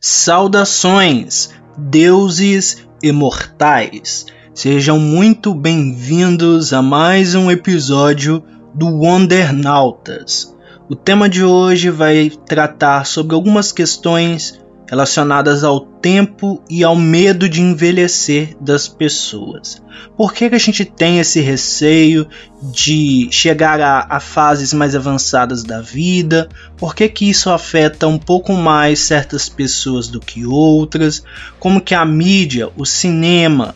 Saudações, deuses imortais! Sejam muito bem-vindos a mais um episódio do Wondernautas. O tema de hoje vai tratar sobre algumas questões relacionadas ao tempo e ao medo de envelhecer das pessoas. Por que, que a gente tem esse receio de chegar a, a, fases mais avançadas da vida? Por que, que isso afeta um pouco mais certas pessoas do que outras? Como que a mídia, o cinema,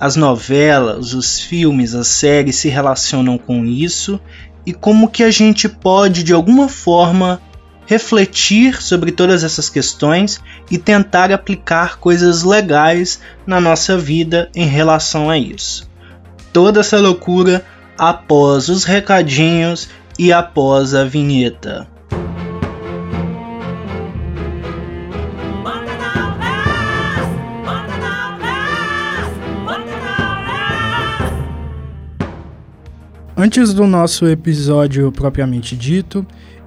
as novelas, os filmes, as séries se relacionam com isso? E como que a gente pode de alguma forma refletir sobre todas essas questões e tentar aplicar coisas legais na nossa vida em relação a isso. Toda essa loucura após os recadinhos e após a vinheta. Antes do nosso episódio propriamente dito,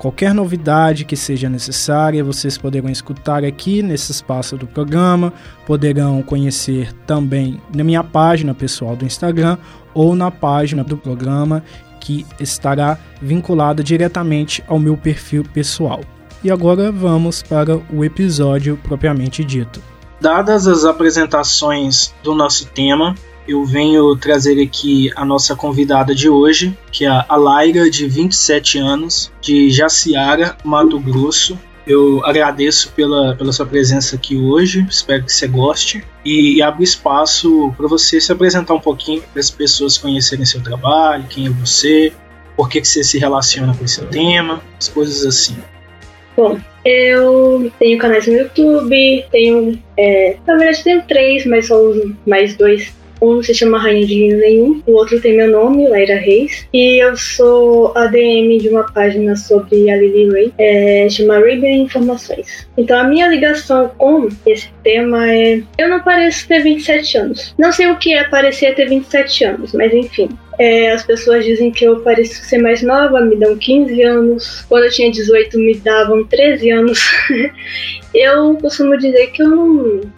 Qualquer novidade que seja necessária, vocês poderão escutar aqui nesse espaço do programa, poderão conhecer também na minha página pessoal do Instagram ou na página do programa que estará vinculada diretamente ao meu perfil pessoal. E agora vamos para o episódio propriamente dito. Dadas as apresentações do nosso tema, eu venho trazer aqui a nossa convidada de hoje, que é a Laira, de 27 anos, de Jaciara, Mato Grosso. Eu agradeço pela, pela sua presença aqui hoje, espero que você goste. E, e abro espaço para você se apresentar um pouquinho, para as pessoas conhecerem seu trabalho, quem é você, por que, que você se relaciona com esse tema, as coisas assim. Bom, eu tenho canais no YouTube, tenho. É, na verdade, tenho três, mas só uso mais dois um se chama Rainha de Linho Nenhum, o outro tem meu nome, Laira Reis. E eu sou ADM de uma página sobre a Lily Ray, é, chama Raven Informações. Então a minha ligação com esse tema é. Eu não pareço ter 27 anos. Não sei o que é parecer ter 27 anos, mas enfim. É, as pessoas dizem que eu pareço ser mais nova, me dão 15 anos. Quando eu tinha 18, me davam 13 anos. eu costumo dizer que eu não,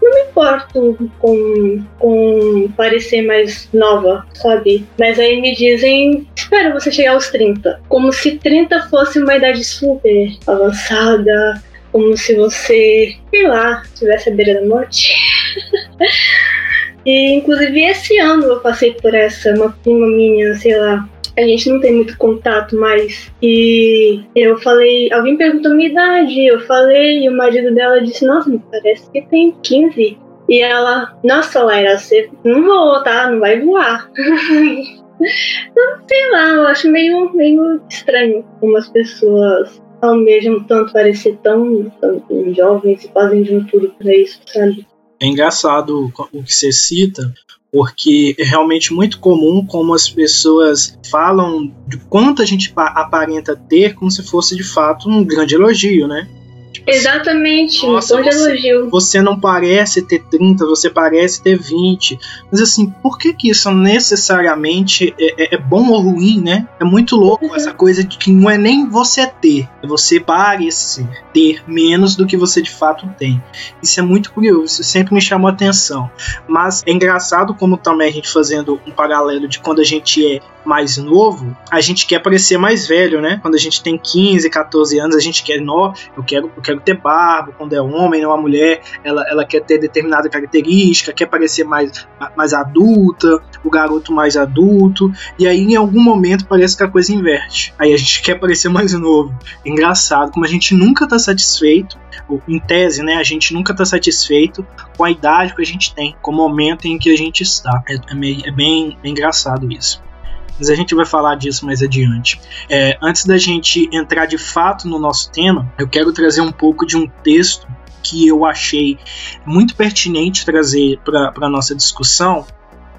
não me importo com, com parecer mais nova, sabe? Mas aí me dizem, espera você chegar aos 30. Como se 30 fosse uma idade super avançada, como se você, sei lá, estivesse à beira da morte. E inclusive esse ano eu passei por essa, uma prima minha, sei lá, a gente não tem muito contato mais. E eu falei, alguém perguntou minha idade, eu falei, e o marido dela disse, nossa, me parece que tem 15. E ela, nossa, Laira, você não voa, tá? Não vai voar. não sei lá, eu acho meio, meio estranho como as pessoas almejam tanto parecer tão, tão jovens e fazem de um tudo pra isso, sabe? É engraçado o que você cita, porque é realmente muito comum como as pessoas falam de quanto a gente aparenta ter como se fosse de fato um grande elogio, né? Tipo Exatamente, Nossa, um tom de elogio. Você não parece ter 30, você parece ter 20. Mas assim, por que que isso necessariamente é, é, é bom ou ruim, né? É muito louco uhum. essa coisa de que não é nem você ter, é você parecer ter menos do que você de fato tem. Isso é muito curioso, isso sempre me chamou a atenção. Mas é engraçado como também a gente fazendo um paralelo de quando a gente é mais novo, a gente quer parecer mais velho, né? Quando a gente tem 15, 14 anos, a gente quer, nó, eu quero, eu quero quero ter barba, quando é homem ou uma mulher, ela, ela quer ter determinada característica, quer parecer mais, mais adulta, o garoto mais adulto, e aí em algum momento parece que a coisa inverte. Aí a gente quer parecer mais novo. Engraçado, como a gente nunca tá satisfeito, em tese, né, a gente nunca tá satisfeito com a idade que a gente tem, com o momento em que a gente está. É, é, meio, é bem, bem engraçado isso mas a gente vai falar disso mais adiante. É, antes da gente entrar de fato no nosso tema, eu quero trazer um pouco de um texto que eu achei muito pertinente trazer para a nossa discussão,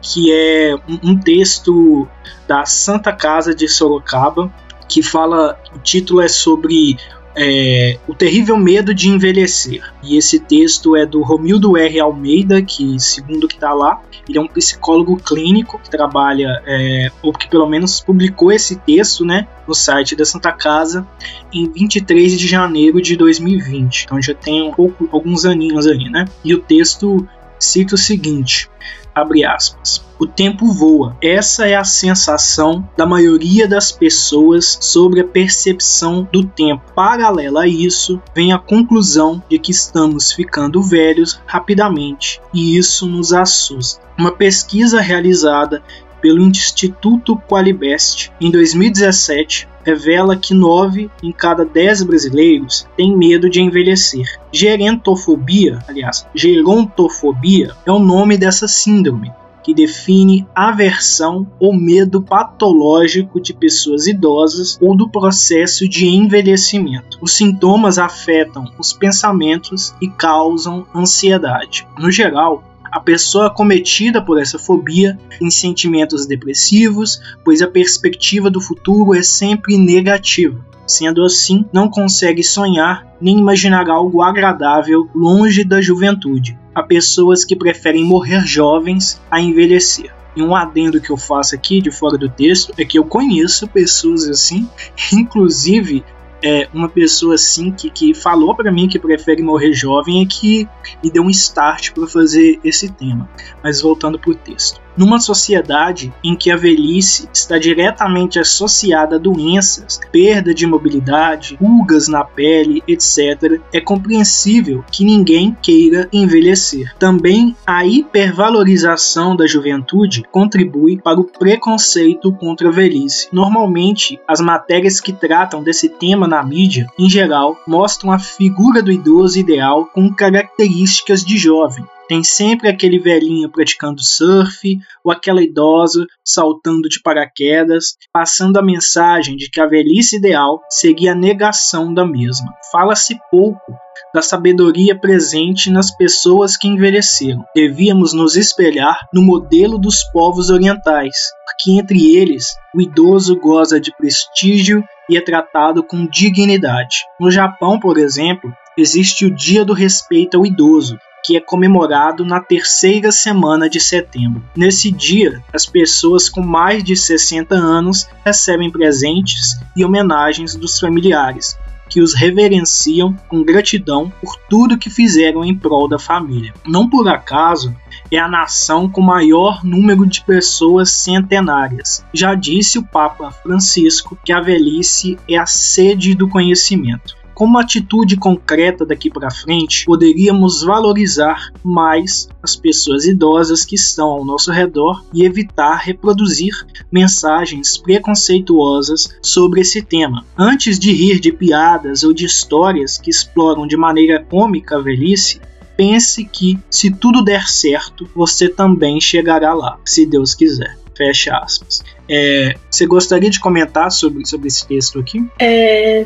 que é um, um texto da Santa Casa de Sorocaba, que fala, o título é sobre é, O Terrível Medo de Envelhecer. E esse texto é do Romildo R. Almeida, que, segundo que está lá, ele é um psicólogo clínico que trabalha, é, ou que pelo menos publicou esse texto né, no site da Santa Casa em 23 de janeiro de 2020. Então já tem um pouco, alguns aninhos aí, né? E o texto cita o seguinte: abre aspas. O tempo voa. Essa é a sensação da maioria das pessoas sobre a percepção do tempo. Paralela a isso, vem a conclusão de que estamos ficando velhos rapidamente e isso nos assusta. Uma pesquisa realizada pelo Instituto Qualibest em 2017 revela que 9 em cada 10 brasileiros têm medo de envelhecer. Gerentofobia, aliás, gerontofobia é o nome dessa síndrome, que define aversão ou medo patológico de pessoas idosas ou do processo de envelhecimento. Os sintomas afetam os pensamentos e causam ansiedade. No geral, a pessoa cometida por essa fobia tem sentimentos depressivos, pois a perspectiva do futuro é sempre negativa. Sendo assim, não consegue sonhar nem imaginar algo agradável longe da juventude. Há pessoas que preferem morrer jovens a envelhecer. E um adendo que eu faço aqui de fora do texto é que eu conheço pessoas assim, inclusive é, uma pessoa assim que, que falou para mim que prefere morrer jovem é que me deu um start para fazer esse tema. Mas voltando para o texto. Numa sociedade em que a velhice está diretamente associada a doenças, perda de mobilidade, rugas na pele, etc., é compreensível que ninguém queira envelhecer. Também a hipervalorização da juventude contribui para o preconceito contra a velhice. Normalmente, as matérias que tratam desse tema na mídia, em geral, mostram a figura do idoso ideal com características de jovem, tem sempre aquele velhinho praticando surf ou aquela idosa saltando de paraquedas, passando a mensagem de que a velhice ideal seria a negação da mesma. Fala-se pouco da sabedoria presente nas pessoas que envelheceram. Devíamos nos espelhar no modelo dos povos orientais, porque entre eles o idoso goza de prestígio e é tratado com dignidade. No Japão, por exemplo, existe o Dia do Respeito ao Idoso, que é comemorado na terceira semana de setembro. Nesse dia, as pessoas com mais de 60 anos recebem presentes e homenagens dos familiares, que os reverenciam com gratidão por tudo que fizeram em prol da família. Não por acaso, é a nação com maior número de pessoas centenárias. Já disse o Papa Francisco que a velhice é a sede do conhecimento. Como atitude concreta daqui para frente, poderíamos valorizar mais as pessoas idosas que estão ao nosso redor e evitar reproduzir mensagens preconceituosas sobre esse tema. Antes de rir de piadas ou de histórias que exploram de maneira cômica a velhice, pense que, se tudo der certo, você também chegará lá, se Deus quiser. Fecha aspas. É, você gostaria de comentar sobre, sobre esse texto aqui? É,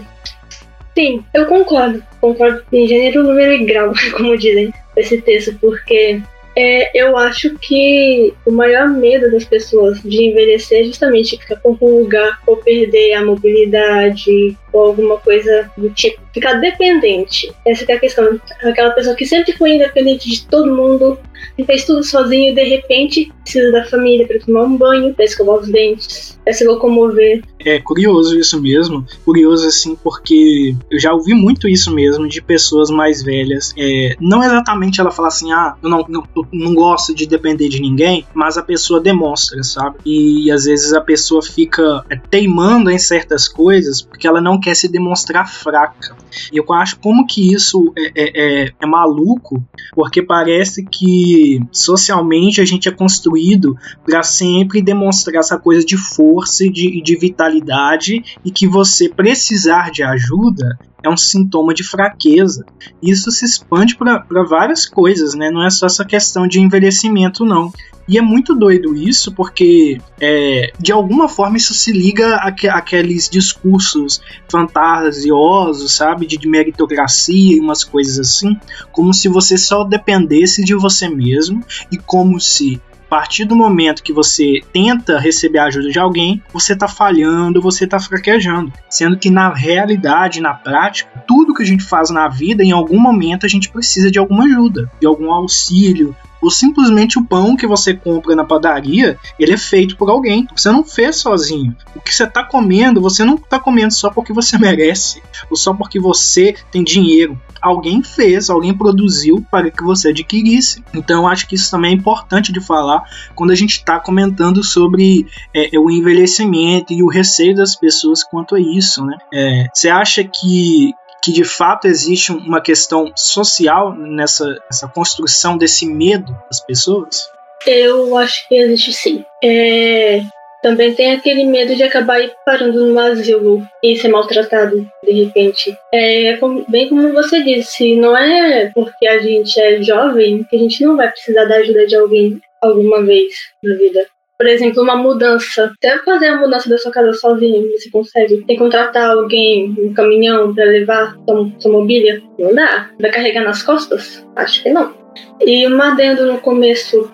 Sim, eu concordo. Concordo em gênero, número e grau, como dizem, esse texto, porque é, eu acho que o maior medo das pessoas de envelhecer é justamente ficar com lugar ou perder a mobilidade ou alguma coisa do tipo. Ficar dependente. Essa é a questão. Aquela pessoa que sempre foi independente de todo mundo, e fez tudo sozinho e de repente precisa da família para tomar um banho, para escovar os dentes, para se locomover. É curioso isso mesmo, curioso assim, porque eu já ouvi muito isso mesmo de pessoas mais velhas. É, não exatamente ela falar assim, ah, eu não, não, eu não gosto de depender de ninguém, mas a pessoa demonstra, sabe? E às vezes a pessoa fica é, teimando em certas coisas porque ela não quer se demonstrar fraca. E eu acho como que isso é, é, é, é maluco, porque parece que socialmente a gente é construído para sempre demonstrar essa coisa de força e de, de vitalidade e que você precisar de ajuda é um sintoma de fraqueza. Isso se expande para várias coisas, né? Não é só essa questão de envelhecimento, não. E é muito doido isso, porque é, de alguma forma isso se liga àqueles discursos fantasiosos, sabe? De, de meritocracia e umas coisas assim, como se você só dependesse de você mesmo e como se a partir do momento que você tenta receber a ajuda de alguém, você está falhando, você está fraquejando. Sendo que na realidade, na prática, tudo que a gente faz na vida, em algum momento a gente precisa de alguma ajuda, de algum auxílio, ou simplesmente o pão que você compra na padaria, ele é feito por alguém. Você não fez sozinho. O que você está comendo, você não está comendo só porque você merece, ou só porque você tem dinheiro. Alguém fez, alguém produziu para que você adquirisse. Então acho que isso também é importante de falar quando a gente está comentando sobre é, o envelhecimento e o receio das pessoas quanto a isso, né? É, você acha que que de fato existe uma questão social nessa, nessa construção desse medo das pessoas? Eu acho que existe sim. É, também tem aquele medo de acabar parando no asilo e ser maltratado de repente. É bem como você disse, não é porque a gente é jovem que a gente não vai precisar da ajuda de alguém alguma vez na vida. Por exemplo, uma mudança. Até fazer a mudança da sua casa sozinho, você consegue. Tem que contratar alguém, um caminhão para levar sua, sua mobília? Não dá. Vai carregar nas costas? Acho que não. E uma adendo no começo.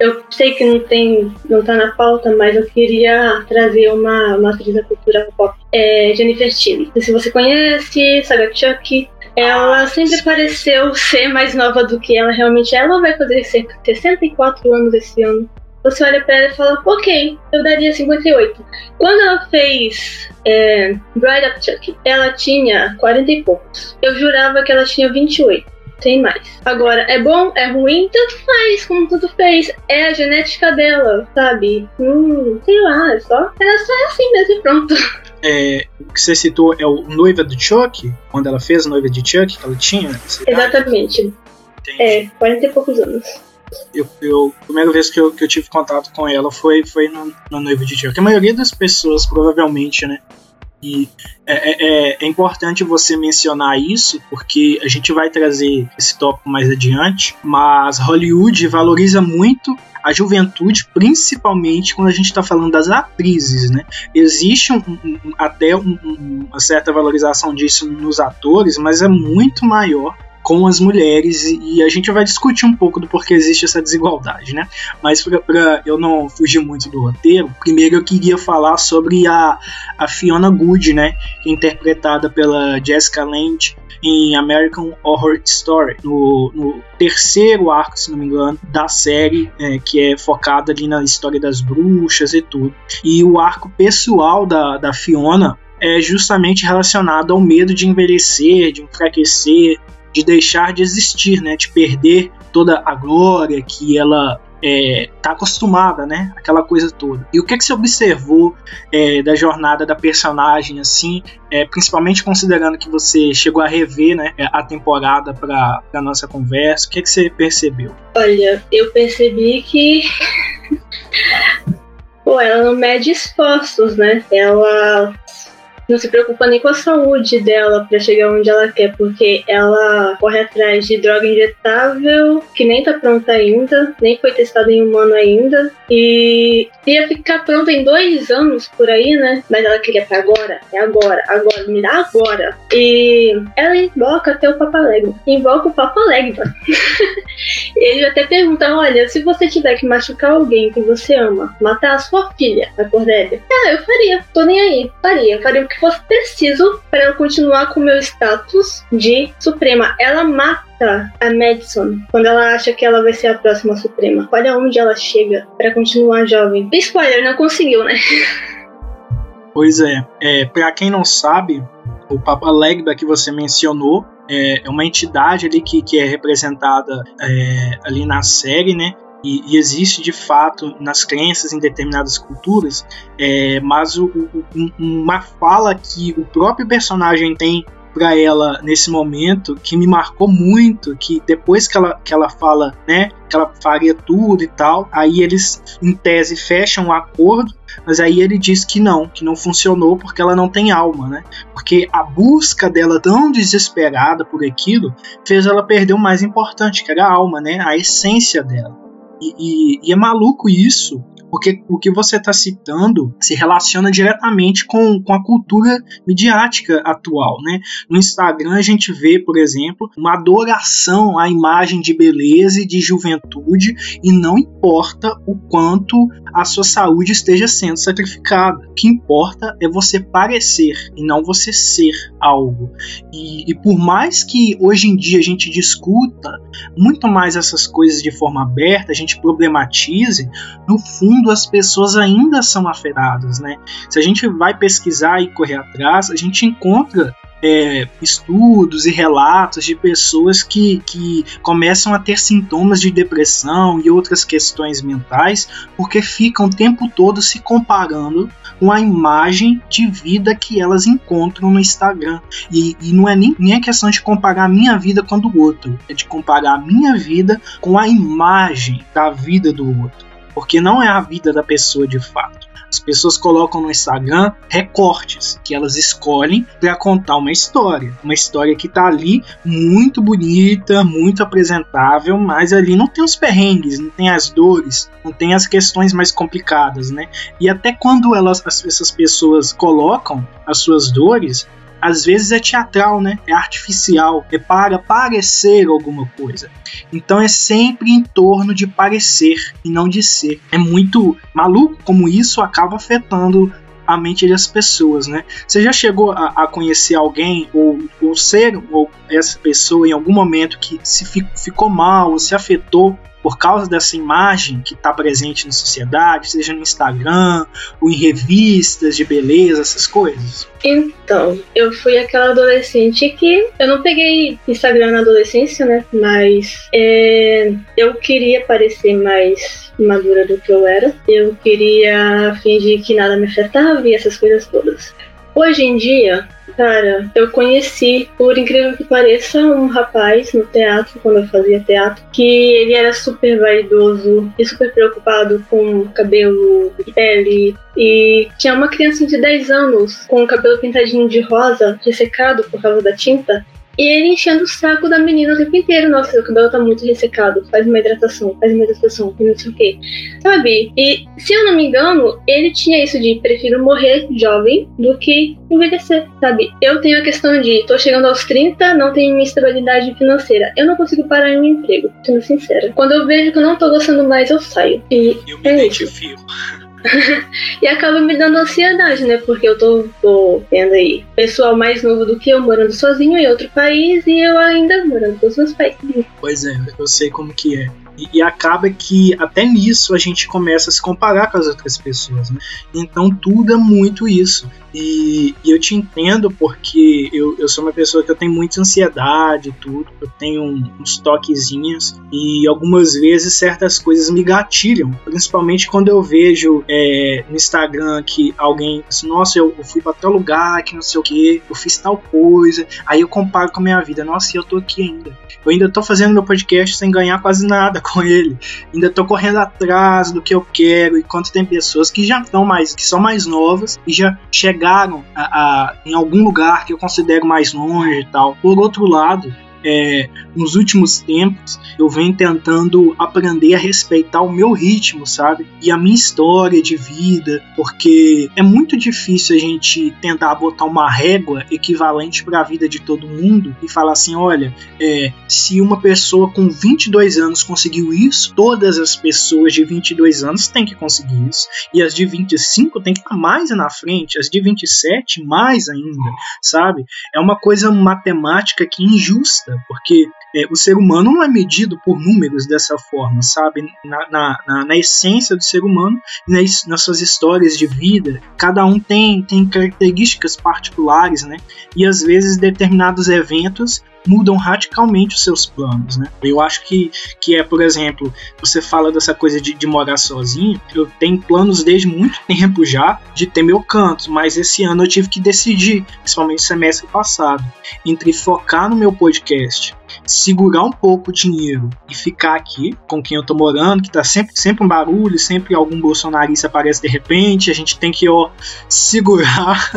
Eu sei que não tem, não tá na pauta, mas eu queria trazer uma, uma atriz da cultura pop, é Jennifer Tilly. Se você conhece, sabe a Chuck, ela sempre pareceu ser mais nova do que ela realmente é. Ela vai fazer 64 anos esse ano você olha pra ela e fala, ok, eu daria 58. Quando ela fez é, Bride of Chuck, ela tinha 40 e poucos. Eu jurava que ela tinha 28 tem mais. Agora, é bom, é ruim, tanto faz, como tudo fez. É a genética dela, sabe? Hum, sei lá, é só. Ela só é assim mesmo e pronto. É, o que você citou é o Noiva do Chuck, quando ela fez a Noiva de Chuck, que ela tinha? Exatamente. É, 40 e poucos anos eu, eu, a primeira vez que eu, que eu tive contato com ela foi, foi no, no Noivo de Tio. Que a maioria das pessoas, provavelmente, né? E é, é, é, importante você mencionar isso, porque a gente vai trazer esse tópico mais adiante, mas Hollywood valoriza muito a juventude, principalmente quando a gente está falando das atrizes, né? Existe um, um, até um, uma certa valorização disso nos atores, mas é muito maior com as mulheres e a gente vai discutir um pouco do porquê existe essa desigualdade, né? Mas para eu não fugir muito do roteiro, primeiro eu queria falar sobre a, a Fiona Good, né? É interpretada pela Jessica Lange em American Horror Story, no, no, terceiro arco, se não me engano, da série, é, que é focada ali na história das bruxas e tudo. E o arco pessoal da, da Fiona é justamente relacionado ao medo de envelhecer, de enfraquecer, de deixar de existir, né? De perder toda a glória que ela é, tá acostumada, né? Aquela coisa toda. E o que, que você observou é, da jornada da personagem, assim, é, principalmente considerando que você chegou a rever né, a temporada para a nossa conversa, o que, que você percebeu? Olha, eu percebi que. Pô, ela não mede esforços, né? Ela não se preocupa nem com a saúde dela para chegar onde ela quer, porque ela corre atrás de droga injetável que nem tá pronta ainda, nem foi testada em humano ainda, e ia ficar pronta em dois anos por aí, né? Mas ela queria pra agora, é agora, agora, me dá agora. E ela invoca até o Papa Legba, invoca o Papa Legba. Ele até pergunta: olha, se você tiver que machucar alguém que você ama, matar a sua filha, a Cordélia, ah, eu faria, tô nem aí, faria, faria o que fosse preciso para eu continuar com o meu status de Suprema. Ela mata a Madison quando ela acha que ela vai ser a próxima Suprema. Olha onde ela chega para continuar jovem. Spoiler, não conseguiu, né? Pois é, é para quem não sabe, o Papa Legba que você mencionou é, é uma entidade ali que, que é representada é, ali na série, né? E, e, existe de fato nas crenças em determinadas culturas, é, mas o, o, uma fala que o próprio personagem tem para ela nesse momento que me marcou muito, que depois que ela, que ela fala, né, que ela faria tudo e tal, aí eles em tese fecham o um acordo, mas aí ele diz que não, que não funcionou porque ela não tem alma, né? Porque a busca dela tão desesperada por aquilo fez ela perder o mais importante, que era a alma, né? A essência dela. E, e, e, é maluco isso, porque o que você está citando se relaciona diretamente com, com a cultura midiática atual. Né? No Instagram a gente vê, por exemplo, uma adoração à imagem de beleza e de juventude, e não importa o quanto a sua saúde esteja sendo sacrificada. O que importa é você parecer e não você ser algo. E, e por mais que hoje em dia a gente discuta muito mais essas coisas de forma aberta, a gente problematize, no fundo mundo as pessoas ainda são afetadas, né? Se a gente vai pesquisar e correr atrás, a gente encontra é, estudos e relatos de pessoas que, que começam a ter sintomas de depressão e outras questões mentais porque ficam o tempo todo se comparando com a imagem de vida que elas encontram no Instagram. E, e não é nem, nem a questão de comparar a minha vida com a do outro, é de comparar a minha vida com a imagem da vida do outro porque não é a vida da pessoa de fato. As pessoas colocam no Instagram recortes que elas escolhem para contar uma história. Uma história que tá ali muito bonita, muito apresentável, mas ali não tem os perrengues, não tem as dores, não tem as questões mais complicadas, né? E até quando elas, essas pessoas colocam as suas dores, às vezes é teatral, né? É artificial, é para parecer alguma coisa. Então é sempre em torno de parecer e não de ser. É muito maluco como isso acaba afetando a mente das pessoas, né? Você já chegou a, a conhecer alguém ou, ou ser ou essa pessoa em algum momento que se ficou mal ou se afetou por causa dessa imagem que está presente na sociedade, seja no Instagram ou em revistas de beleza, essas coisas? Então, eu fui aquela adolescente que eu não peguei Instagram na adolescência, né? Mas é, eu queria parecer mais madura do que eu era. Eu queria fingir que nada me afetava e essas coisas todas. Hoje em dia, Cara, eu conheci, por incrível que pareça, um rapaz no teatro, quando eu fazia teatro, que ele era super vaidoso e super preocupado com cabelo, pele. E tinha uma criança de 10 anos com o cabelo pintadinho de rosa, ressecado por causa da tinta. E ele enchendo o saco da menina o tempo inteiro. Nossa, seu cabelo tá muito ressecado. Faz uma hidratação, faz uma hidratação, e não sei o quê. Sabe? E se eu não me engano, ele tinha isso de prefiro morrer jovem do que envelhecer, sabe? Eu tenho a questão de tô chegando aos 30, não tenho minha estabilidade financeira. Eu não consigo parar em um emprego, sendo sincera. Quando eu vejo que eu não tô gostando mais, eu saio. E eu me é identifico. Isso. e acaba me dando ansiedade, né? Porque eu tô, tô vendo aí pessoal mais novo do que eu morando sozinho em outro país e eu ainda morando com os meus pais. Pois é, eu sei como que é. E, acaba que até nisso a gente começa a se comparar com as outras pessoas, né? Então tudo é muito isso. E, e, eu te entendo porque eu, eu sou uma pessoa que eu tenho muita ansiedade e tudo, eu tenho uns toquezinhos e algumas vezes certas coisas me gatilham, principalmente quando eu vejo é, no Instagram que alguém, nossa, eu, eu fui para tal lugar, que não sei o que, eu fiz tal coisa, aí eu comparo com a minha vida, nossa, eu tô aqui ainda. Eu ainda tô fazendo meu podcast sem ganhar quase nada com ele, ainda tô correndo atrás do que eu quero, enquanto tem pessoas que já estão mais, que são mais novas e já chegaram a, a, em algum lugar que eu considero mais longe e tal. Por outro lado, é, nos últimos tempos, eu venho tentando aprender a respeitar o meu ritmo, sabe? E a minha história de vida, porque é muito difícil a gente tentar botar uma régua equivalente para a vida de todo mundo e falar assim: olha, é, se uma pessoa com 22 anos conseguiu isso, todas as pessoas de 22 anos têm que conseguir isso. E as de 25 têm que estar mais na frente, as de 27 mais ainda, sabe? É uma coisa matemática que injusta, porque é, o ser humano não é medido por números dessa forma, sabe? Na, na, na, na essência do ser humano, nas, nas suas histórias de vida, cada um tem, tem características particulares, né? E às vezes determinados eventos mudam radicalmente os seus planos, né? Eu acho que, que é, por exemplo, você fala dessa coisa de, de morar sozinho, eu tenho planos desde muito tempo já de ter meu canto, mas esse ano eu tive que decidir, principalmente semestre passado, entre focar no meu podcast segurar um pouco o dinheiro e ficar aqui com quem eu tô morando, que tá sempre, sempre um barulho, sempre algum bolsonarista aparece de repente, a gente tem que, ó, segurar.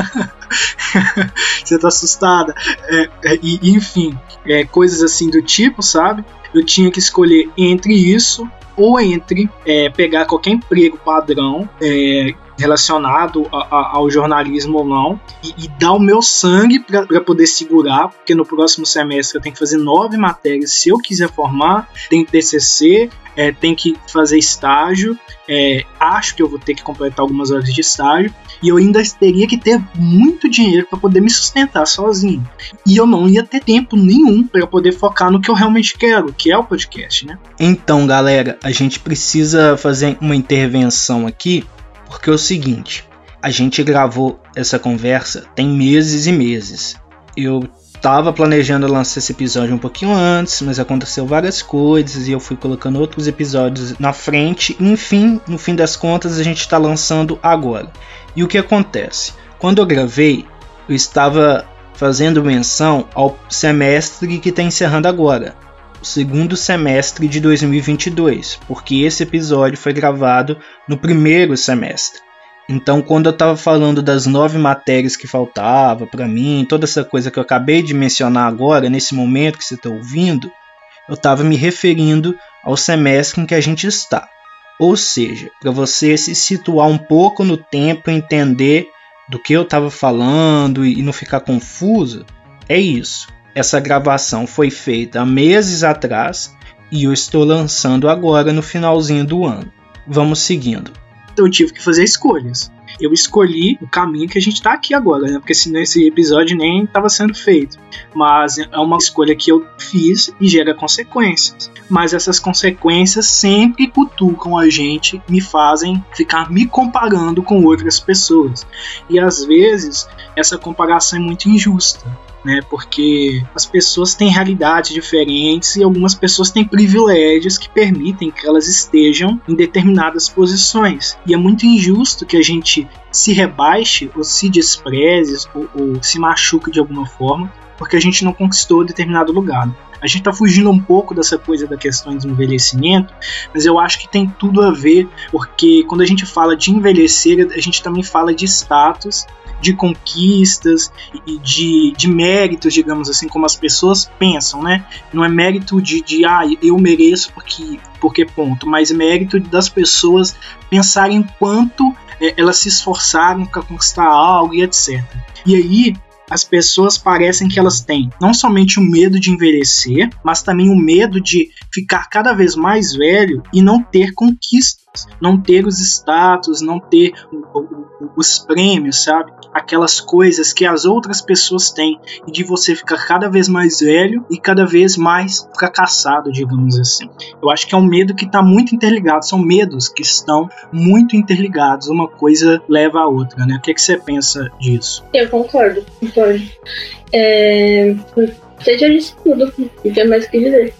Você tá assustada? É, é, e, enfim, é, coisas assim do tipo, sabe? Eu tinha que escolher entre isso ou entre é, pegar qualquer emprego padrão é, relacionado a, a, ao jornalismo ou não, e, e dar o meu sangue para poder segurar, porque no próximo semestre eu tenho que fazer nove matérias se eu quiser formar, tem TCC, é, tem que fazer estágio, é, acho que eu vou ter que completar algumas horas de estágio, e eu ainda teria que ter muito dinheiro para poder me sustentar sozinho. E eu não ia ter tempo nenhum para poder focar no que eu realmente quero, que é o podcast, né? Então, galera, a gente precisa fazer uma intervenção aqui porque é o seguinte, a gente gravou essa conversa tem meses e meses. Eu estava planejando lançar esse episódio um pouquinho antes, mas aconteceu várias coisas e eu fui colocando outros episódios na frente. Enfim, no fim das contas, a gente está lançando agora. E o que acontece? Quando eu gravei, eu estava fazendo menção ao semestre que está encerrando agora, segundo semestre de 2022, porque esse episódio foi gravado no primeiro semestre. Então, quando eu estava falando das nove matérias que faltava para mim, toda essa coisa que eu acabei de mencionar agora, nesse momento que você está ouvindo, eu estava me referindo ao semestre em que a gente está. Ou seja, para você se situar um pouco no tempo, entender do que eu estava falando e não ficar confuso, é isso. Essa gravação foi feita meses atrás e eu estou lançando agora no finalzinho do ano. Vamos seguindo. Então eu tive que fazer escolhas. Eu escolhi o caminho que a gente está aqui agora, né? Porque senão esse episódio nem estava sendo feito. Mas é uma escolha que eu fiz e gera consequências. Mas essas consequências sempre cutucam a gente, me fazem ficar me comparando com outras pessoas. E às vezes essa comparação é muito injusta né? Porque as pessoas têm realidades diferentes e algumas pessoas têm privilégios que permitem que elas estejam em determinadas posições. E é muito injusto que a gente se rebaixe ou se despreze ou, ou se machuque de alguma forma porque a gente não conquistou determinado lugar. A gente está fugindo um pouco dessa coisa da questão do envelhecimento, mas eu acho que tem tudo a ver, porque quando a gente fala de envelhecer, a gente também fala de status de conquistas e de, de méritos, digamos assim, como as pessoas pensam, né? Não é mérito de, de ah, eu mereço porque, porque ponto, mas mérito das pessoas pensarem quanto é, elas se esforçaram para conquistar algo e etc. E aí, as pessoas parecem que elas têm não somente o medo de envelhecer, mas também o medo de ficar cada vez mais velho e não ter conquistas, não ter os status, não ter os prêmios, sabe? Aquelas coisas que as outras pessoas têm e de você ficar cada vez mais velho e cada vez mais fracassado, digamos assim. Eu acho que é um medo que está muito interligado, são medos que estão muito interligados, uma coisa leva a outra, né? O que, é que você pensa disso? Eu concordo, concordo. É... Você já disse tudo, não tem mais o que dizer.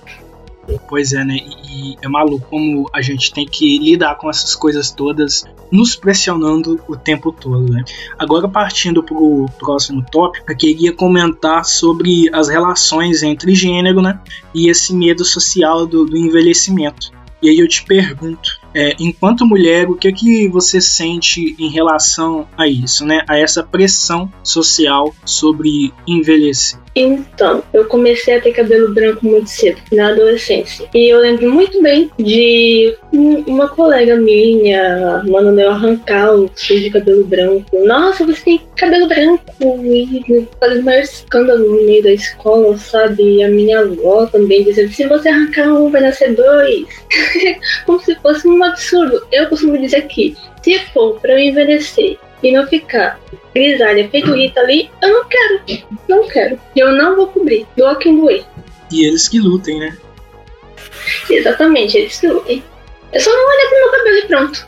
Pois é, né? E é maluco como a gente tem que lidar com essas coisas todas, nos pressionando o tempo todo, né? Agora, partindo para o próximo tópico, eu queria comentar sobre as relações entre gênero, né? E esse medo social do, do envelhecimento. E aí eu te pergunto, é, enquanto mulher, o que é que você sente em relação a isso, né? A essa pressão social sobre envelhecer? Então, eu comecei a ter cabelo branco muito cedo, na adolescência. E eu lembro muito bem de uma colega minha mandando eu arrancar o fio de cabelo branco. Nossa, você tem cabelo branco! E fazendo maior escândalo no meio da escola, sabe? E a minha avó também dizendo: se você arrancar um, vai nascer dois. Como se fosse um absurdo. Eu costumo dizer que, se for para eu envelhecer e não ficar grisalha feito Rita ali, eu não quero. Não quero. Eu não vou cobrir. Doa quem doer. E eles que lutem, né? Exatamente, eles que lutem. Eu só não olho pro meu cabelo e pronto.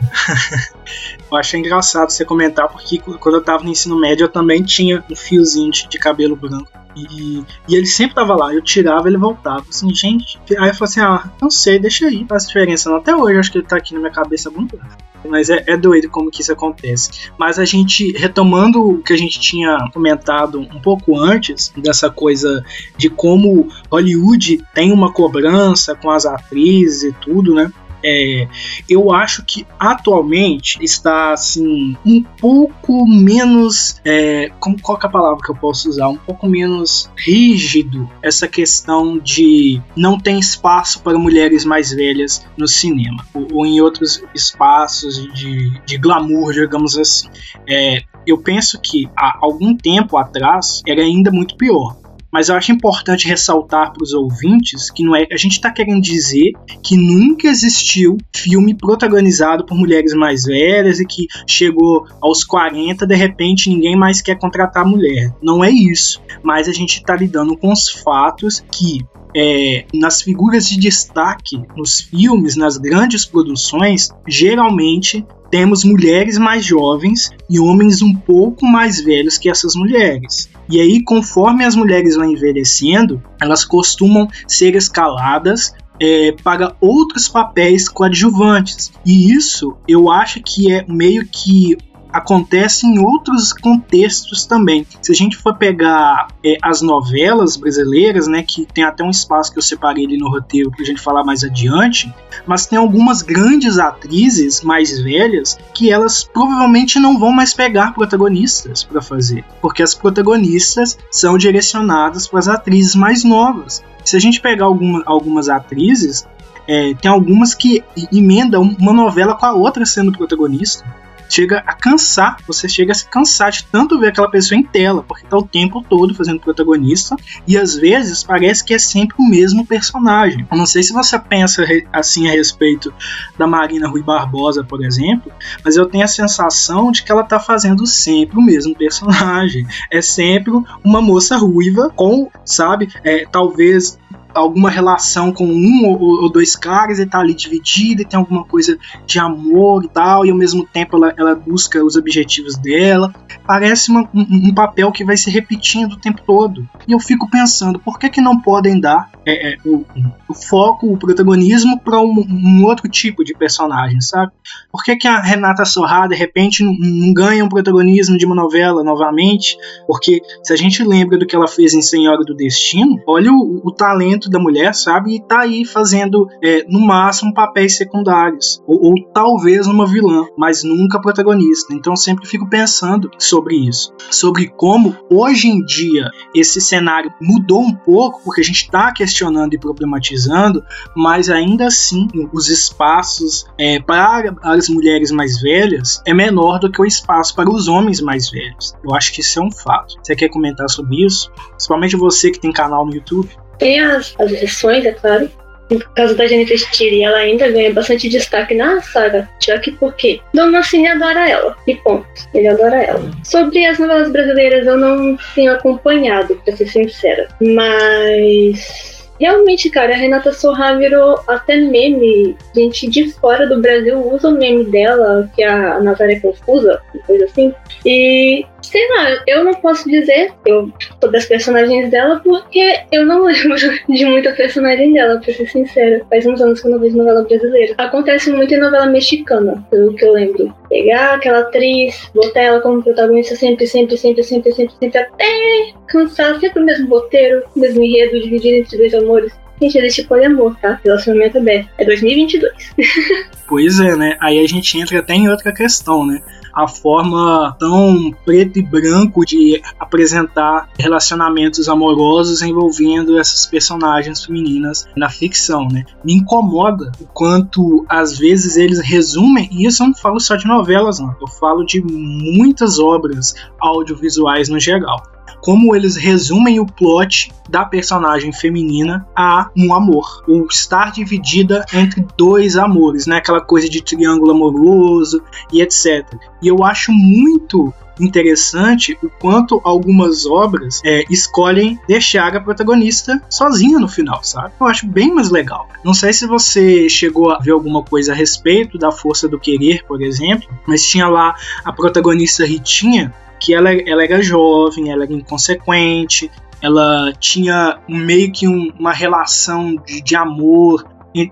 eu achei engraçado você comentar, porque quando eu tava no ensino médio eu também tinha um fiozinho de, de cabelo branco. E, e, ele sempre tava lá, eu tirava ele voltava. Assim, gente. Aí eu falei assim: ah, não sei, deixa aí, faz diferença. Até hoje acho que ele tá aqui na minha cabeça muito mas é, é, doido como que isso acontece. Mas a gente, retomando o que a gente tinha comentado um pouco antes, dessa coisa de como Hollywood tem uma cobrança com as atrizes e tudo, né? É, eu acho que atualmente está assim um pouco menos é, como, qual é a palavra que eu posso usar? Um pouco menos rígido essa questão de não tem espaço para mulheres mais velhas no cinema ou, ou em outros espaços de, de glamour digamos assim. É, eu penso que há algum tempo atrás era ainda muito pior mas eu acho importante ressaltar para os ouvintes que não é, a gente está querendo dizer que nunca existiu filme protagonizado por mulheres mais velhas e que chegou aos 40, de repente ninguém mais quer contratar mulher. Não é isso. Mas a gente está lidando com os fatos que é, nas figuras de destaque nos filmes, nas grandes produções, geralmente temos mulheres mais jovens e homens um pouco mais velhos que essas mulheres. E aí, conforme as mulheres vão envelhecendo, elas costumam ser escaladas é, para outros papéis coadjuvantes. E isso eu acho que é meio que acontece em outros contextos também. Se a gente for pegar é, as novelas brasileiras, né, que tem até um espaço que eu separei ali no roteiro para a gente falar mais adiante, mas tem algumas grandes atrizes mais velhas que elas provavelmente não vão mais pegar protagonistas para fazer, porque as protagonistas são direcionadas para as atrizes mais novas. Se a gente pegar alguma, algumas atrizes, é, tem algumas que emendam uma novela com a outra sendo protagonista chega a cansar, você chega a se cansar de tanto ver aquela pessoa em tela, porque tá o tempo todo fazendo protagonista e às vezes parece que é sempre o mesmo personagem. Eu não sei se você pensa assim a respeito da Marina Rui Barbosa, por exemplo, mas eu tenho a sensação de que ela tá fazendo sempre o mesmo personagem. É sempre uma moça ruiva com, sabe, é, talvez alguma relação com um ou, ou, dois caras e tá ali dividida e tem alguma coisa de amor e tal, e ao mesmo tempo ela, ela busca os objetivos dela. Parece uma, um, um, papel que vai se repetindo o tempo todo. E eu fico pensando, por que, que não podem dar é, é, o, o, foco, o protagonismo para um, um, outro tipo de personagem, sabe? Por que, que a Renata Sorra, de repente, não, não ganha um protagonismo de uma novela novamente? Porque se a gente lembra do que ela fez em Senhora do Destino, olha o, o talento da mulher, sabe? E tá aí fazendo, é, no máximo, papéis secundários. Ou, ou, talvez uma vilã, mas nunca protagonista. Então sempre fico pensando sobre isso. Sobre como, hoje em dia, esse cenário mudou um pouco, porque a gente está questionando e problematizando, mas ainda assim, os espaços é, para as mulheres mais velhas é menor do que o espaço para os homens mais velhos. Eu acho que isso é um fato. Você quer comentar sobre isso? Principalmente você que tem canal no YouTube. Tem as, as é claro. No caso da Jennifer Steele, ela ainda ganha bastante destaque na saga Chuck, porque Don Mancini adora ela. E ponto. Ele adora ela. Sobre as novelas brasileiras, eu não tenho acompanhado, pra ser sincera. Mas Realmente, cara, a Renata Sorra virou até meme. Gente de fora do Brasil usa o meme dela, que é a Nazaré Confusa, coisa assim. E, sei lá, eu não posso dizer eu, sobre as personagens dela, porque eu não lembro de muita personagem dela, pra ser sincera. Faz uns anos que eu não vejo novela brasileira. Acontece muito em novela mexicana, pelo que eu lembro. Pegar aquela atriz, botar ela como protagonista sempre, sempre, sempre, sempre, sempre, sempre, até cansar, sempre o mesmo roteiro, mesmo enredo, dividido entre dois amores. Gente, existe poliamor, tá? Relacionamento aberto. É 2022. pois é, né? Aí a gente entra até em outra questão, né? a forma tão preto e branco de apresentar relacionamentos amorosos envolvendo essas personagens femininas na ficção, né? Me incomoda o quanto às vezes eles resumem, e isso eu não falo só de novelas, não, eu falo de muitas obras audiovisuais no geral como eles resumem o plot da personagem feminina a um amor, ou estar dividida entre dois amores, né? Aquela coisa de triângulo amoroso e etc. E eu acho muito interessante o quanto algumas obras é, escolhem deixar a protagonista sozinha no final, sabe? Eu acho bem mais legal. Não sei se você chegou a ver alguma coisa a respeito da Força do Querer, por exemplo, mas tinha lá a protagonista Ritinha, que ela, ela era jovem, ela era inconsequente, ela tinha meio que um, uma relação de, de amor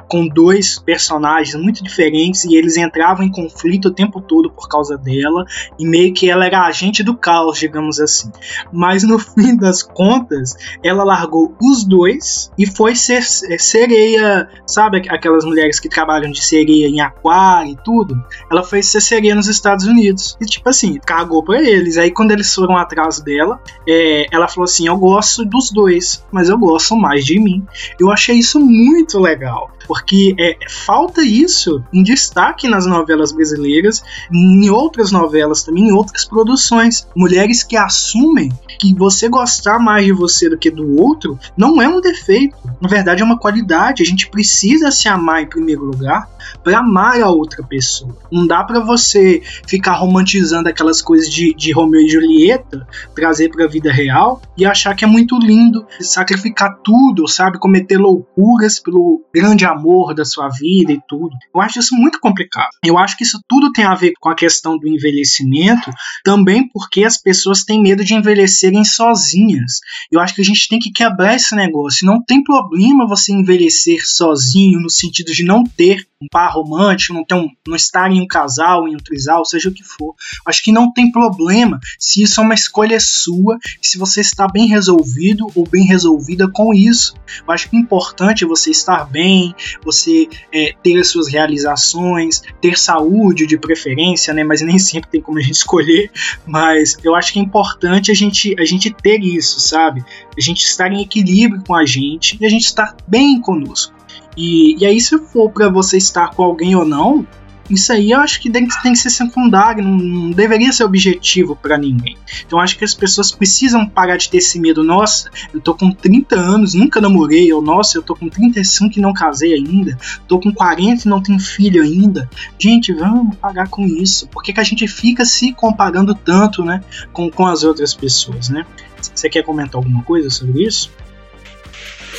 com dois personagens muito diferentes e eles entravam em conflito o tempo todo por causa dela e meio que ela era agente do caos, digamos assim. Mas no fim das contas, ela largou os dois e foi ser é, sereia, sabe aquelas mulheres que trabalham de sereia em aquário e tudo? Ela foi ser sereia nos Estados Unidos e tipo assim, cagou para eles. Aí quando eles foram atrás dela, é, ela falou assim: Eu gosto dos dois, mas eu gosto mais de mim. Eu achei isso muito legal porque é, falta isso em destaque nas novelas brasileiras, em outras novelas também, em outras produções. Mulheres que assumem que você gostar mais de você do que do outro não é um defeito, na verdade é uma qualidade. A gente precisa se amar em primeiro lugar para amar a outra pessoa. Não dá para você ficar romantizando aquelas coisas de, de Romeu e Julieta, trazer para a vida real e achar que é muito lindo, sacrificar tudo, sabe, cometer loucuras pelo grande amor da sua vida e tudo. Eu acho isso muito complicado. Eu acho que isso tudo tem a ver com a questão do envelhecimento, também porque as pessoas têm medo de envelhecerem sozinhas. Eu acho que a gente tem que quebrar esse negócio. Não tem problema você envelhecer sozinho no sentido de não ter um par romântico, não, ter um, não estar em um casal, em um trisal, seja o que for. Acho que não tem problema se isso é uma escolha sua, se você está bem resolvido ou bem resolvida com isso. Eu acho que o importante é você estar bem, você é, ter as suas realizações, ter saúde de preferência, né? Mas nem sempre tem como a gente escolher. Mas eu acho que é importante a gente, a gente ter isso, sabe? A gente estar em equilíbrio com a gente e a gente estar bem conosco. E, e aí, se for para você estar com alguém ou não, isso aí eu acho que tem, tem que ser secundário, não, não deveria ser objetivo para ninguém. Então acho que as pessoas precisam parar de ter esse medo. Nossa, eu tô com 30 anos, nunca namorei. Ou nossa, eu tô com 35 e não casei ainda. Tô com 40 e não tenho filho ainda. Gente, vamos parar com isso. Por que, que a gente fica se comparando tanto, né, com, com as outras pessoas, né? Você quer comentar alguma coisa sobre isso?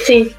Sim.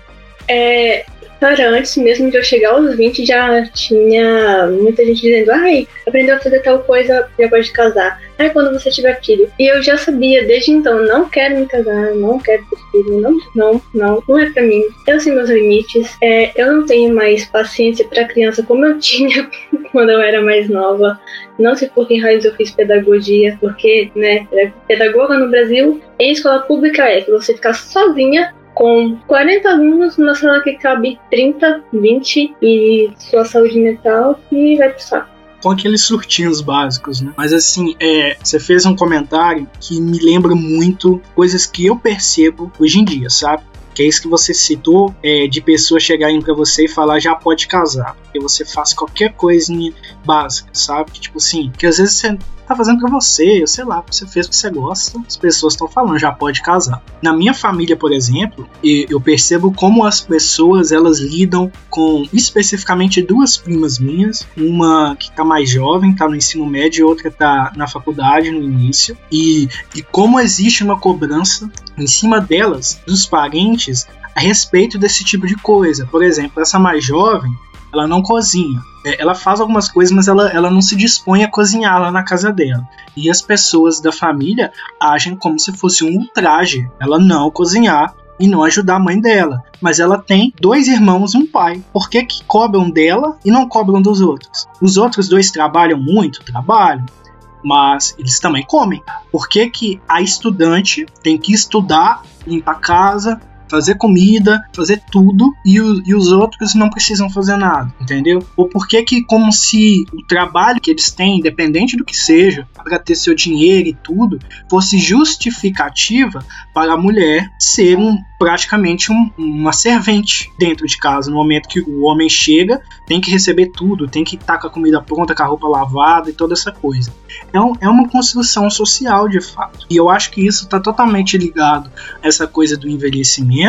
É, Cara, antes mesmo de eu chegar aos 20, já tinha muita gente dizendo: ai, aprendeu a fazer tal coisa, já pode casar. Ai, quando você tiver filho. E eu já sabia desde então: não quero me casar, não quero ter filho, não, não, não, não é pra mim. Eu sei meus limites. É, eu não tenho mais paciência pra criança como eu tinha quando eu era mais nova. Não sei por que raios eu fiz pedagogia, porque, né, pedagoga no Brasil, em escola pública é que você ficar sozinha com 40 alunos numa sala que cabe 30, 20 e sua saúde mental e vai pro saco com aqueles surtinhos básicos, né? Mas assim, é, você fez um comentário que me lembra muito coisas que eu percebo hoje em dia, sabe? Que é isso que você citou, é, de pessoas chegarem para você e falar já pode casar. Porque você faz qualquer coisinha básica, sabe? Tipo assim, que às vezes você tá fazendo pra você, sei lá, você fez o que você gosta, as pessoas estão falando, já pode casar. Na minha família, por exemplo, eu percebo como as pessoas elas lidam com especificamente duas primas minhas, uma que tá mais jovem, tá no ensino médio, e outra tá na faculdade no início, e, e como existe uma cobrança em cima delas, dos parentes, a respeito desse tipo de coisa. Por exemplo, essa mais jovem, ela não cozinha. É, ela faz algumas coisas, mas ela, ela não se dispõe a cozinhar lá na casa dela. E as pessoas da família agem como se fosse um ultraje ela não cozinhar e não ajudar a mãe dela. Mas ela tem dois irmãos e um pai. Por que, que cobram dela e não cobram dos outros? Os outros dois trabalham muito? Trabalham. Mas eles também comem. Por que, que a estudante tem que estudar, limpar a casa, fazer comida, fazer tudo e, o, e os outros não precisam fazer nada, entendeu? Ou por que que como se o trabalho que eles têm, independente do que seja, para ter seu dinheiro e tudo, fosse justificativa para a mulher ser um, praticamente um, uma servente dentro de casa. No momento que o homem chega, tem que receber tudo, tem que estar com a comida pronta, com a roupa lavada e toda essa coisa. É, um, é uma construção social de fato. E eu acho que isso está totalmente ligado a essa coisa do envelhecimento,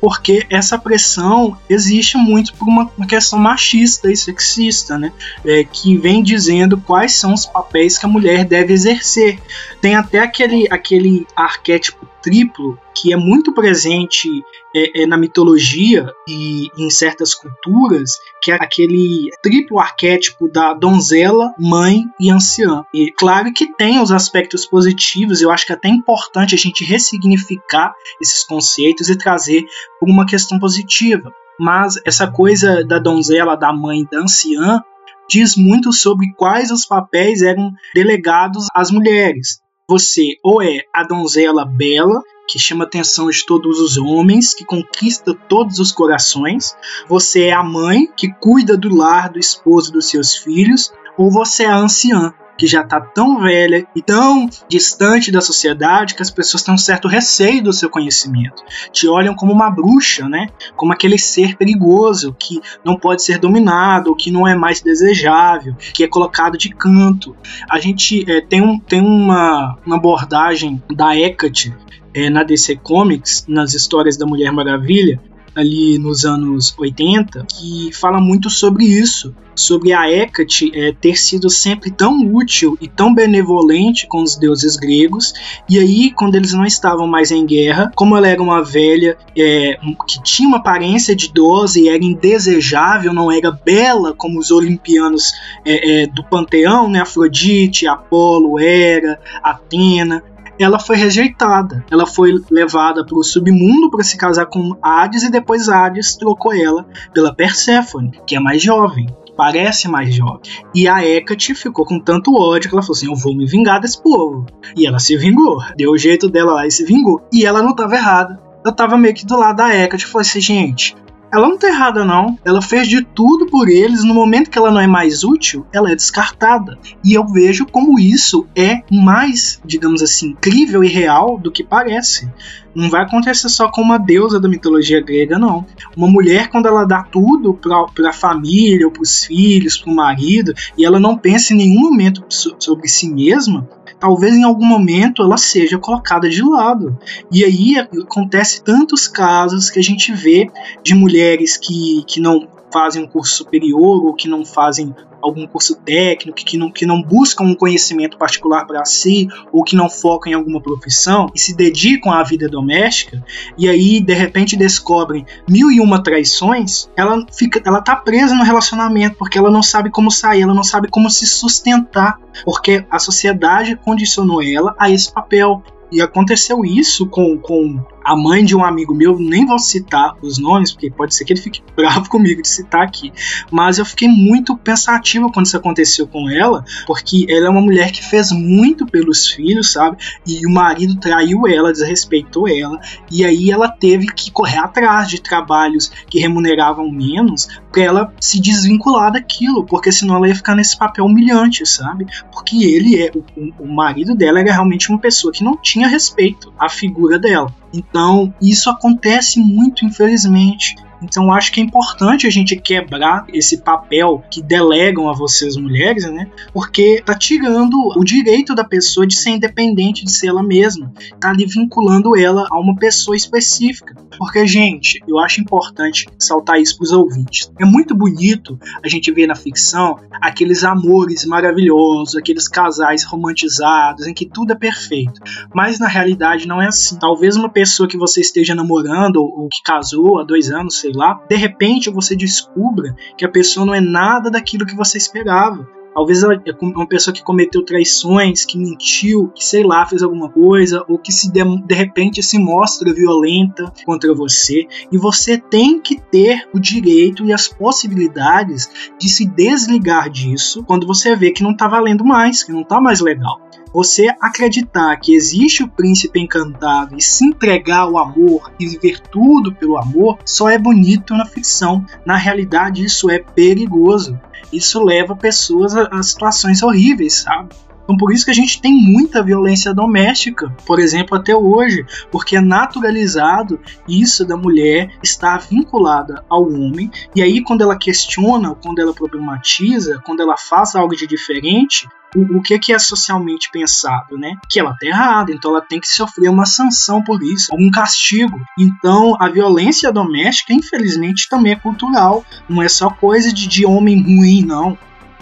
porque essa pressão existe muito por uma, questão machista e sexista, né? É, que vem dizendo quais são os papéis que a mulher deve exercer. Tem até aquele, aquele arquétipo triplo que é muito presente é, é, na mitologia e em certas culturas, que é aquele triplo arquétipo da donzela, mãe e anciã. E claro que tem os aspectos positivos, eu acho que é até importante a gente ressignificar esses conceitos e trazer uma questão positiva. Mas essa coisa da donzela, da mãe da anciã diz muito sobre quais os papéis eram delegados às mulheres. Você ou é a donzela bela, que chama a atenção de todos os homens, que conquista todos os corações. Você é a mãe que cuida do lar, do esposo, dos seus filhos, ou você é a anciã, que já está tão velha e tão distante da sociedade que as pessoas têm um certo receio do seu conhecimento. Te olham como uma bruxa, né? Como aquele ser perigoso que não pode ser dominado, que não é mais desejável, que é colocado de canto. A gente é, tem, um, tem uma, uma abordagem da Hecate é, na DC Comics, nas histórias da Mulher Maravilha, ali nos anos 80, que fala muito sobre isso, sobre a Hecate é, ter sido sempre tão útil e tão benevolente com os deuses gregos, e aí, quando eles não estavam mais em guerra, como ela era uma velha é, que tinha uma aparência de idosa e era indesejável, não era bela como os olimpianos é, é do panteão, né? Afrodite, Apolo, Hera, Atena, ela foi rejeitada. Ela foi levada para o submundo para se casar com Hades e depois Hades trocou ela pela Perséfone, que é mais jovem parece mais jovem. E a Hecate ficou com tanto ódio que ela falou assim: Eu vou me vingar desse povo. E ela se vingou. Deu o jeito dela lá e se vingou. E ela não estava errada. Eu estava meio que do lado da Hecate e falei assim: gente, ela não tá errada, não. Ela fez de tudo por eles. No momento que ela não é mais útil, ela é descartada. E eu vejo como isso é mais, digamos assim, incrível e real do que parece. Não vai acontecer só com uma deusa da mitologia grega, não. Uma mulher, quando ela dá tudo pra, pra família, ou pros filhos, pro marido, e ela não pensa em nenhum momento sobre si mesma, talvez em algum momento ela seja colocada de lado. E aí acontece tantos casos que a gente vê de mulheres que, que não fazem um curso superior ou que não fazem algum curso técnico, que não, que não buscam um conhecimento particular para si, ou que não focam em alguma profissão e se dedicam à vida doméstica, e aí de repente descobrem mil e uma traições, ela fica, ela tá presa no relacionamento porque ela não sabe como sair, ela não sabe como se sustentar, porque a sociedade condicionou ela a esse papel. E aconteceu isso com, com a mãe de um amigo meu, nem vou citar os nomes, porque pode ser que ele fique bravo comigo de citar aqui, mas eu fiquei muito pensativo quando isso aconteceu com ela, porque ela é uma mulher que fez muito pelos filhos, sabe? E o marido traiu ela, desrespeitou ela, e aí ela teve que correr atrás de trabalhos que remuneravam menos para ela se desvincular daquilo, porque senão ela ia ficar nesse papel humilhante, sabe? Porque ele é o, o marido dela era realmente uma pessoa que não tinha respeito à figura dela. Então, isso acontece muito, infelizmente. Então acho que é importante a gente quebrar esse papel que delegam a vocês mulheres, né? Porque tá tirando o direito da pessoa de ser independente de ser ela mesma, tá ali vinculando ela a uma pessoa específica. Porque gente, eu acho importante saltar isso pros ouvintes. É muito bonito a gente ver na ficção aqueles amores maravilhosos, aqueles casais romantizados em que tudo é perfeito. Mas na realidade não é assim. Talvez uma pessoa que você esteja namorando ou que casou há dois anos, sei lá, de repente você descubra que a pessoa não é nada daquilo que você esperava. Talvez ela é uma pessoa que cometeu traições, que mentiu, que sei lá, fez alguma coisa, ou que se de, de repente se mostra violenta contra você. E você tem que ter o direito e as possibilidades de se desligar disso quando você vê que não tá valendo mais, que não tá mais legal. Você acreditar que existe o príncipe encantado e se entregar ao amor e viver tudo pelo amor só é bonito na ficção. Na realidade, isso é perigoso. Isso leva pessoas a, a situações horríveis, sabe? Então por isso que a gente tem muita violência doméstica, por exemplo, até hoje, porque é naturalizado isso da mulher estar vinculada ao homem, e aí quando ela questiona, quando ela problematiza, quando ela faz algo de diferente, o, que, que é socialmente pensado, né? Que ela tá errada, então ela tem que sofrer uma sanção por isso, algum castigo. Então a violência doméstica, infelizmente, também é cultural, não é só coisa de, de homem ruim, não.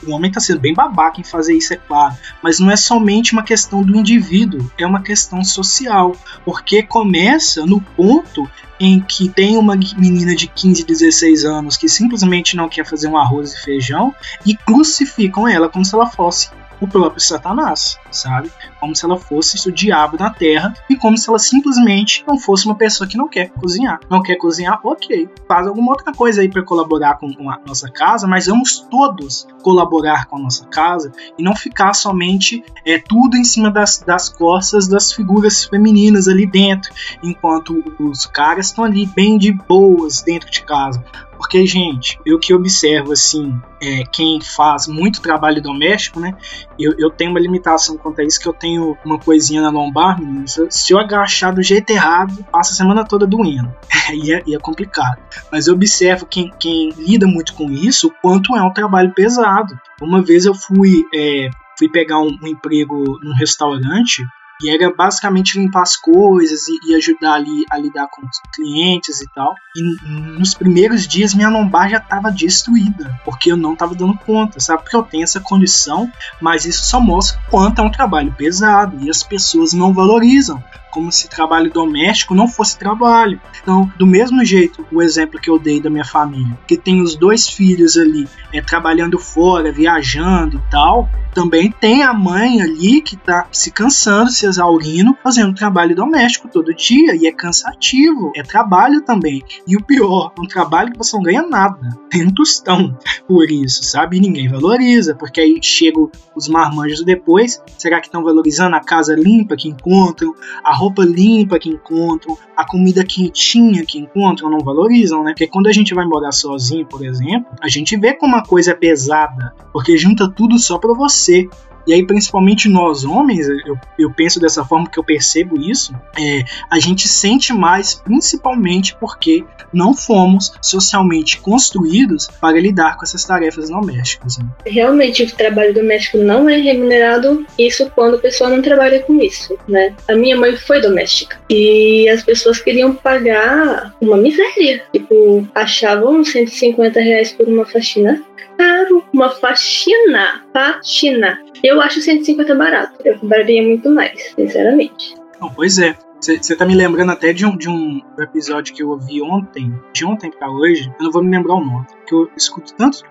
O homem está sendo bem babaca em fazer isso, é claro, mas não é somente uma questão do indivíduo, é uma questão social, porque começa no ponto em que tem uma menina de 15, 16 anos que simplesmente não quer fazer um arroz e feijão e crucificam ela como se ela fosse o próprio Satanás, sabe? Como se ela fosse o diabo na terra e como se ela simplesmente não fosse uma pessoa que não quer cozinhar. Não quer cozinhar, ok. Faz alguma outra coisa aí para colaborar com, a nossa casa, mas vamos todos colaborar com a nossa casa e não ficar somente é, tudo em cima das, das costas das figuras femininas ali dentro, enquanto os caras estão ali bem de boas dentro de casa. Porque, gente, eu que observo, assim, é, quem faz muito trabalho doméstico, né? Eu, eu tenho uma limitação quanto a isso, que eu tenho uma coisinha na lombar, menino. Se eu agachar do jeito errado, passa a semana toda doendo. e, é, e é complicado. Mas eu observo quem, quem lida muito com isso, o quanto é um trabalho pesado. Uma vez eu fui, é, fui pegar um, um emprego num restaurante e era basicamente limpar as coisas e, e, ajudar ali a lidar com os clientes e tal. E nos primeiros dias minha lombar já estava destruída, porque eu não estava dando conta, sabe? Porque eu tenho essa condição, mas isso só mostra quanto é um trabalho pesado e as pessoas não valorizam como se trabalho doméstico não fosse trabalho. Então, do mesmo jeito, o exemplo que eu dei da minha família, que tem os dois filhos ali é, trabalhando fora, viajando e tal, também tem a mãe ali que tá se cansando, se exaurindo, fazendo trabalho doméstico todo dia e é cansativo, é trabalho também. E o pior, um trabalho que você não ganha nada, tem um tostão por isso, sabe? E ninguém valoriza, porque aí chegam os marmanjos depois, será que estão valorizando a casa limpa que encontram, a roupa limpa que encontram, a comida quentinha que encontram, não valorizam, né? Porque quando a gente vai morar sozinho, por exemplo, a gente vê como uma coisa é pesada, porque junta tudo só pra você. E aí, principalmente nós homens, eu, eu penso dessa forma que eu percebo isso, é, a gente sente mais, principalmente porque não fomos socialmente construídos para lidar com essas tarefas domésticas. Né? Realmente, o trabalho doméstico não é remunerado, isso quando a pessoa não trabalha com isso, né? A minha mãe foi doméstica e as pessoas queriam pagar uma miséria. Tipo, achavam 150 reais por uma faxina caro. Uma faxina. Faxina. Eu acho 150 barato. Eu cobraria muito mais, sinceramente. Não, pois é. Você tá me lembrando até de um, de um episódio que eu ouvi ontem, de ontem pra hoje, eu não vou me lembrar o nome, que eu escuto tanto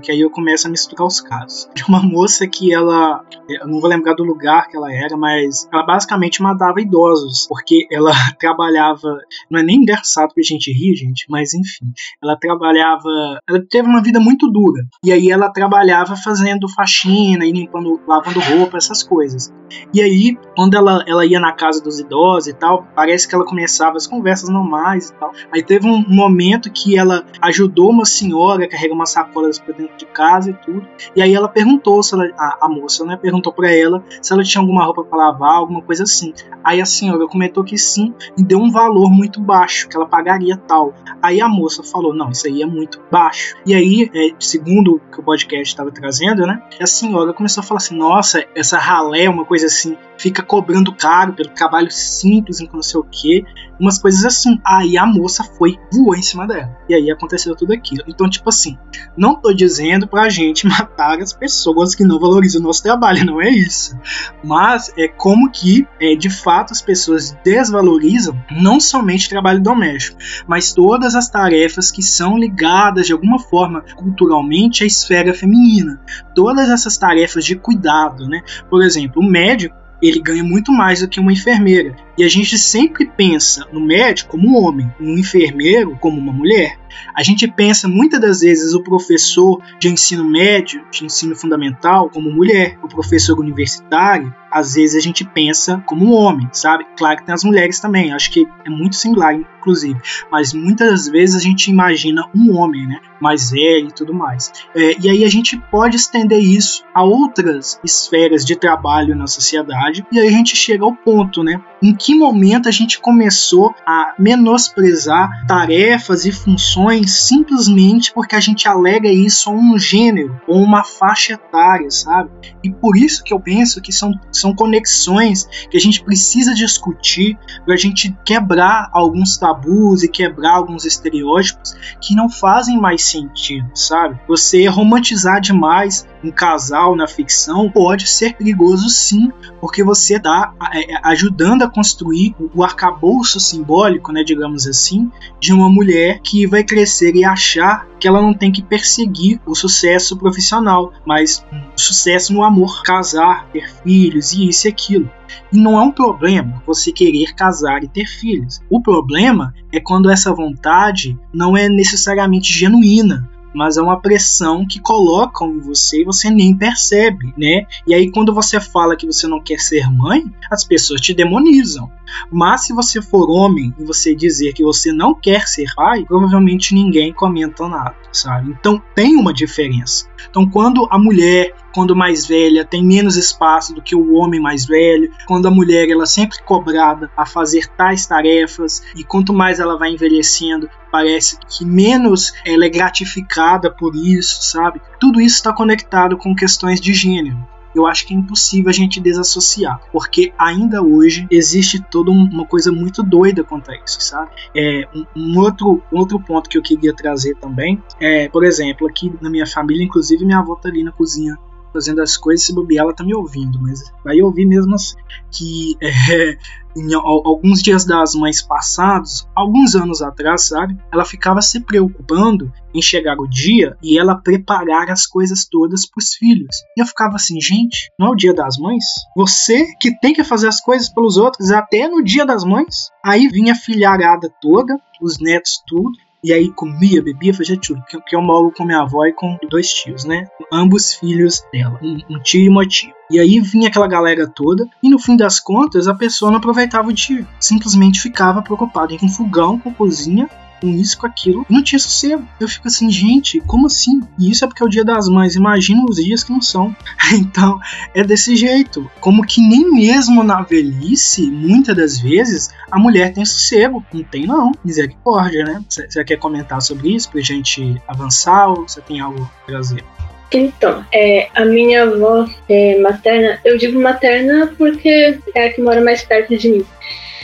Que aí eu começo a misturar os casos. De uma moça que ela, eu não vou lembrar do lugar que ela era, mas ela basicamente matava idosos, porque ela trabalhava, não é nem engraçado que a gente ri, gente, mas enfim, ela trabalhava, ela teve uma vida muito dura, e aí ela trabalhava fazendo faxina e limpando, lavando roupa, essas coisas. E aí, quando ela, ela ia na casa dos idosos e tal, parece que ela começava as conversas normais e tal. Aí teve um momento que ela ajudou uma senhora a carregar uma sacola elas para dentro de casa e tudo. E aí ela perguntou se ela, a, a moça, né, perguntou para ela se ela tinha alguma roupa para lavar, alguma coisa assim. Aí a senhora comentou que sim e deu um valor muito baixo, que ela pagaria tal. Aí a moça falou: "Não, isso aí é muito baixo". E aí, é, segundo o que o podcast estava trazendo, né, a senhora começou a falar assim: "Nossa, essa ralé, uma coisa assim, fica cobrando caro pelo trabalho simples, não sei o que, umas coisas assim". Aí a moça foi voou em cima dela. E aí aconteceu tudo aquilo. Então, tipo assim, não tô dizendo pra gente matar as pessoas que não valorizam o nosso trabalho, não é isso. Mas é como que, é, de fato, as pessoas desvalorizam não somente o trabalho doméstico, mas todas as tarefas que são ligadas de alguma forma culturalmente à esfera feminina. Todas essas tarefas de cuidado, né? Por exemplo, o médico ele ganha muito mais do que uma enfermeira. E a gente sempre pensa no médico como um homem, no enfermeiro como uma mulher. A gente pensa muitas das vezes o professor de ensino médio, de ensino fundamental, como mulher, o professor universitário, às vezes a gente pensa como um homem, sabe? Claro que tem as mulheres também, acho que é muito similar, inclusive, mas muitas vezes a gente imagina um homem, né? Mais velho e tudo mais. É, e aí a gente pode estender isso a outras esferas de trabalho na sociedade, e aí a gente chega ao ponto, né? Em que momento a gente começou a menosprezar tarefas e funções simplesmente porque a gente alega isso a um gênero ou uma faixa etária, sabe? E por isso que eu penso que são, são conexões que a gente precisa discutir para a gente quebrar alguns tabus e quebrar alguns estereótipos que não fazem mais sentido, sabe? Você romantizar demais um casal na ficção pode ser perigoso sim, porque você está é, é, ajudando a construir o arcabouço simbólico, né, digamos assim, de uma mulher que vai crescer e achar que ela não tem que perseguir o sucesso profissional, mas sucesso no amor, casar, ter filhos e isso e aquilo. E não é um problema você querer casar e ter filhos. O problema é quando essa vontade não é necessariamente genuína, mas é uma pressão que colocam em você e você nem percebe, né? E aí quando você fala que você não quer ser mãe, as pessoas te demonizam. Mas se você for homem e você dizer que você não quer ser pai, provavelmente ninguém comenta nada, sabe? Então tem uma diferença. Então quando a mulher, quando mais velha, tem menos espaço do que o homem mais velho, quando a mulher ela é sempre cobrada a fazer tais tarefas e quanto mais ela vai envelhecendo, parece que menos ela é gratificada por isso, sabe? Tudo isso está conectado com questões de gênero eu acho que é impossível a gente desassociar, porque ainda hoje existe toda uma coisa muito doida quanto a isso, sabe? É, um, um outro, outro ponto que eu queria trazer também é, por exemplo, aqui na minha família, inclusive minha avó tá ali na cozinha fazendo as coisas, se bobear, ela tá me ouvindo, mas vai ouvir mesmo assim. Que é, em alguns dias das mães passados, alguns anos atrás, sabe? Ela ficava se preocupando em chegar o dia e ela preparar as coisas todas pros filhos. E eu ficava assim, gente, não é o dia das mães? Você que tem que fazer as coisas pelos outros até no dia das mães? Aí vinha a filharada toda, os netos tudo, e aí comia, bebia, fazia tudo. Que, eu moro com minha avó e com dois tios, né? Ambos filhos dela, um, um tio e uma tia. E aí vinha aquela galera toda, e no fim das contas a pessoa não aproveitava o dia. Simplesmente ficava preocupada com fogão, com cozinha com isso, com aquilo, não tinha sossego. Eu fico assim, gente, como assim? E isso é porque é o dia das mães, imagina os dias que não são. então, é desse jeito. Como que nem mesmo na velhice, muitas das vezes, a mulher tem sossego. Não tem, não. Misericórdia, né? Você quer comentar sobre isso pra gente avançar ou você tem algo a trazer? Então, é, a minha avó é, materna, eu digo materna porque é a que mora mais perto de mim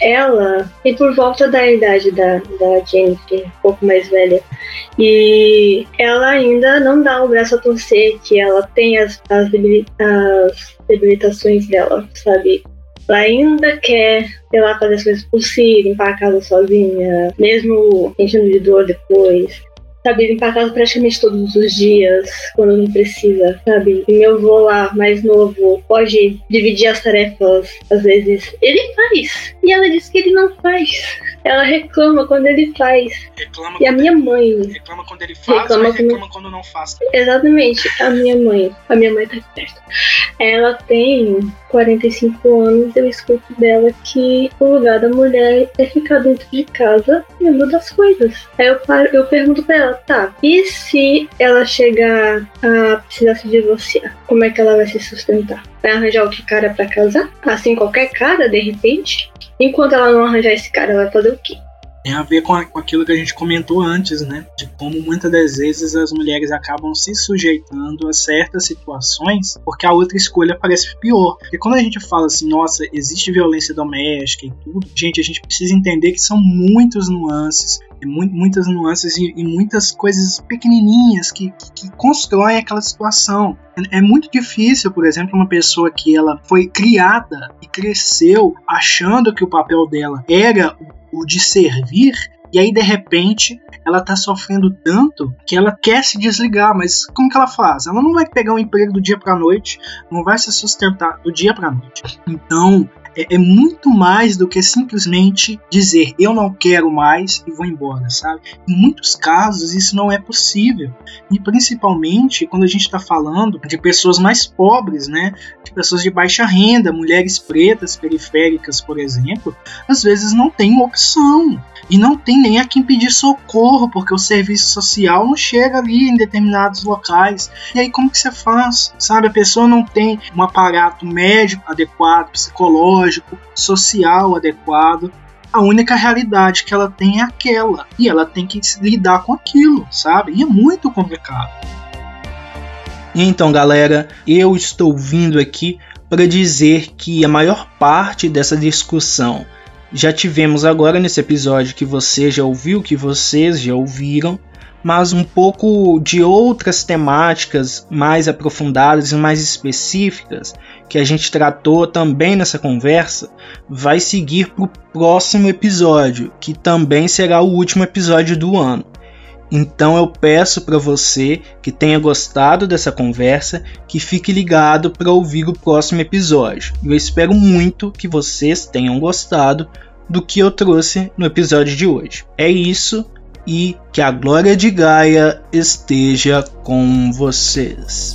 ela tem por volta da idade da, da Jennifer, um pouco mais velha. E ela ainda não dá o braço a torcer, que ela tem as, as, as debilitações dela, sabe? Ela ainda quer, sei lá, fazer as coisas por si, limpar a casa sozinha, mesmo sentindo de dor depois sabe, a casa praticamente todos os dias, quando não precisa, sabe? E meu avô lá, mais novo, pode dividir as tarefas, às vezes. Ele faz. E ela diz que ele não faz. Ela reclama quando ele faz. Reclama e a minha mãe. Reclama quando ele faz, reclama mas reclama quando não faz. Exatamente. A minha mãe. A minha mãe tá perto. Ela tem 45 anos. Eu escuto dela que o lugar da mulher é ficar dentro de casa vendo das coisas. Aí eu, paro, eu pergunto pra ela, tá, e se ela chegar a precisar se divorciar? Como é que ela vai se sustentar? Vai arranjar outro cara para casar? Assim, qualquer cara, de repente? Enquanto ela não arranjar esse cara, ela vai fazer o quê? Tem a ver com, a, com, aquilo que a gente comentou antes, né? De como muitas das vezes as mulheres acabam se sujeitando a certas situações porque a outra escolha parece pior. Porque quando a gente fala assim, nossa, existe violência doméstica e tudo, gente, a gente precisa entender que são muitos nuances, muitas nuances e, e, muitas coisas pequenininhas que, que, que constroem aquela situação. É, é muito difícil, por exemplo, uma pessoa que ela foi criada e cresceu achando que o papel dela era o de servir, e aí de repente ela tá sofrendo tanto que ela quer se desligar, mas como que ela faz? Ela não vai pegar um emprego do dia para noite, não vai se sustentar do dia para noite. Então, é, é, muito mais do que simplesmente dizer eu não quero mais e vou embora, sabe? Em muitos casos isso não é possível. E principalmente quando a gente está falando de pessoas mais pobres, né? De pessoas de baixa renda, mulheres pretas, periféricas, por exemplo, às vezes não tem opção. E não tem nem a quem pedir socorro, porque o serviço social não chega ali em determinados locais. E aí como que você faz? Sabe, a pessoa não tem um aparato médico adequado, psicológico, social adequado. A única realidade que ela tem é aquela. E ela tem que lidar com aquilo, sabe? E é muito complicado. Então, galera, eu estou vindo aqui para dizer que a maior parte dessa discussão já tivemos agora nesse episódio que você já ouviu, que vocês já ouviram, mas um pouco de outras temáticas mais aprofundadas e mais específicas que a gente tratou também nessa conversa vai seguir para o próximo episódio, que também será o último episódio do ano. Então eu peço para você que tenha gostado dessa conversa que fique ligado para ouvir o próximo episódio. Eu espero muito que vocês tenham gostado do que eu trouxe no episódio de hoje. É isso e que a glória de Gaia esteja com vocês.